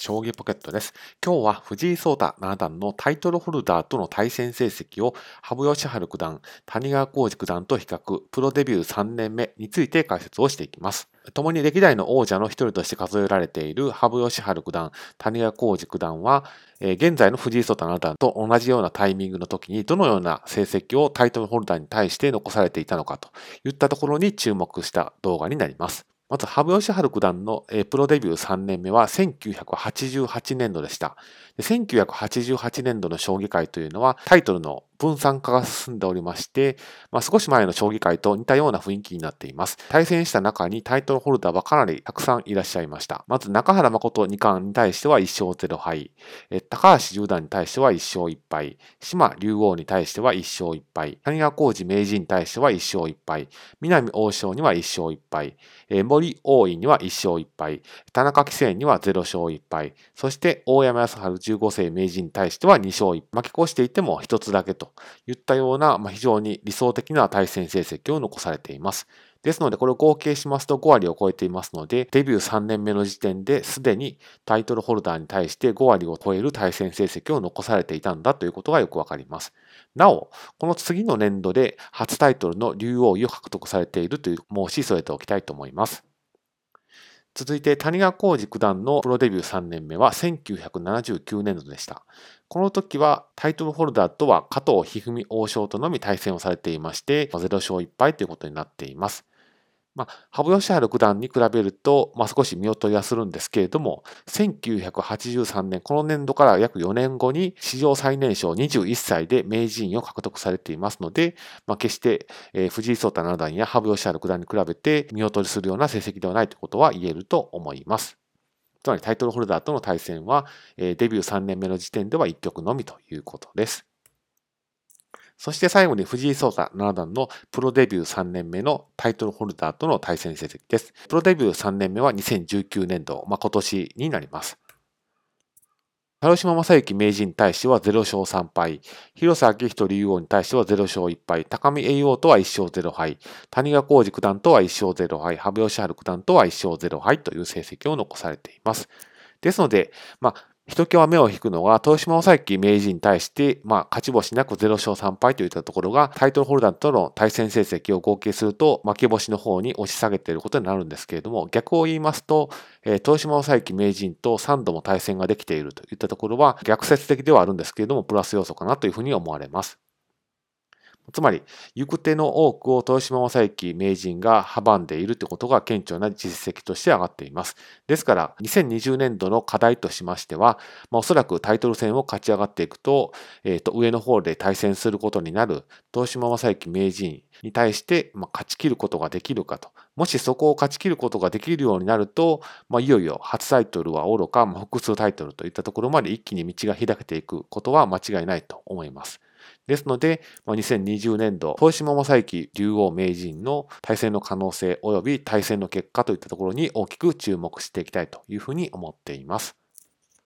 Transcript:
将棋ポケットです。今日は藤井聡太七段のタイトルホルダーとの対戦成績を羽生善治九段、谷川浩司九段と比較、プロデビュー3年目について解説をしていきます。共に歴代の王者の一人として数えられている羽生善治九段、谷川浩司九段は、え現在の藤井聡太七段と同じようなタイミングの時にどのような成績をタイトルホルダーに対して残されていたのかといったところに注目した動画になります。まず、羽生善治九段のプロデビュー3年目は1988年度でした。1988年度の将棋界というのはタイトルの分散化が進んでおりまして、まあ、少し前の将棋界と似たような雰囲気になっています。対戦した中にタイトルホルダーはかなりたくさんいらっしゃいました。まず中原誠二冠に対しては1勝0敗、高橋十段に対しては1勝1敗、島竜王に対しては1勝1敗、谷川浩二名人に対しては1勝1敗、南王将には1勝1敗、森王位には1勝1敗、田中棋聖には0勝1敗、そして大山康晴15世名人に対しては2勝1敗、負け越していても1つだけと。いったような、まあ、非常に理想的な対戦成績を残されています。ですので、これを合計しますと5割を超えていますので、デビュー3年目の時点ですでにタイトルホルダーに対して5割を超える対戦成績を残されていたんだということがよくわかります。なお、この次の年度で初タイトルの竜王位を獲得されているという申し添えておきたいと思います。続いて谷川浩司九段のプロデビュー3年目は1979年度でした。この時はタイトルホルダーとは加藤一二三王将とのみ対戦をされていまして、0勝1敗ということになっています。まあ、羽生善治九段に比べると、まあ、少し見劣りはするんですけれども、1983年、この年度から約4年後に史上最年少21歳で名人を獲得されていますので、まあ、決して、えー、藤井聡太七段や羽生善治九段に比べて見劣りするような成績ではないということは言えると思います。つまりタイトルホルダーとの対戦は、えー、デビュー3年目の時点では1局のみということです。そして最後に藤井聡太七段のプロデビュー3年目のタイトルホルダーとの対戦成績です。プロデビュー3年目は2019年度、まあ、今年になります。広島正幸名人に対しては0勝3敗、広瀬明人竜王に対しては0勝1敗、高見栄王とは1勝0敗、谷川浩二九段とは1勝0敗、羽生善治九段とは1勝0敗という成績を残されています。ですので、まあ、ひときわ目を引くのは、豊島正幸名人に対して、まあ、勝ち星なく0勝3敗といったところが、タイトルホルダーとの対戦成績を合計すると、負け星の方に押し下げていることになるんですけれども、逆を言いますと、えー、豊島正幸名人と3度も対戦ができているといったところは、逆説的ではあるんですけれども、プラス要素かなというふうに思われます。つまり、行く手の多くを豊島正幸名人が阻んでいるということが顕著な実績として上がっています。ですから、2020年度の課題としましては、まあ、おそらくタイトル戦を勝ち上がっていくと、えー、と上の方で対戦することになる豊島正幸名人に対して、まあ、勝ち切ることができるかと。もしそこを勝ち切ることができるようになると、まあ、いよいよ初タイトルはおろか、まあ、複数タイトルといったところまで一気に道が開けていくことは間違いないと思います。ですので、2020年度、豊島正幸竜王名人の対戦の可能性及び対戦の結果といったところに大きく注目していきたいというふうに思っています。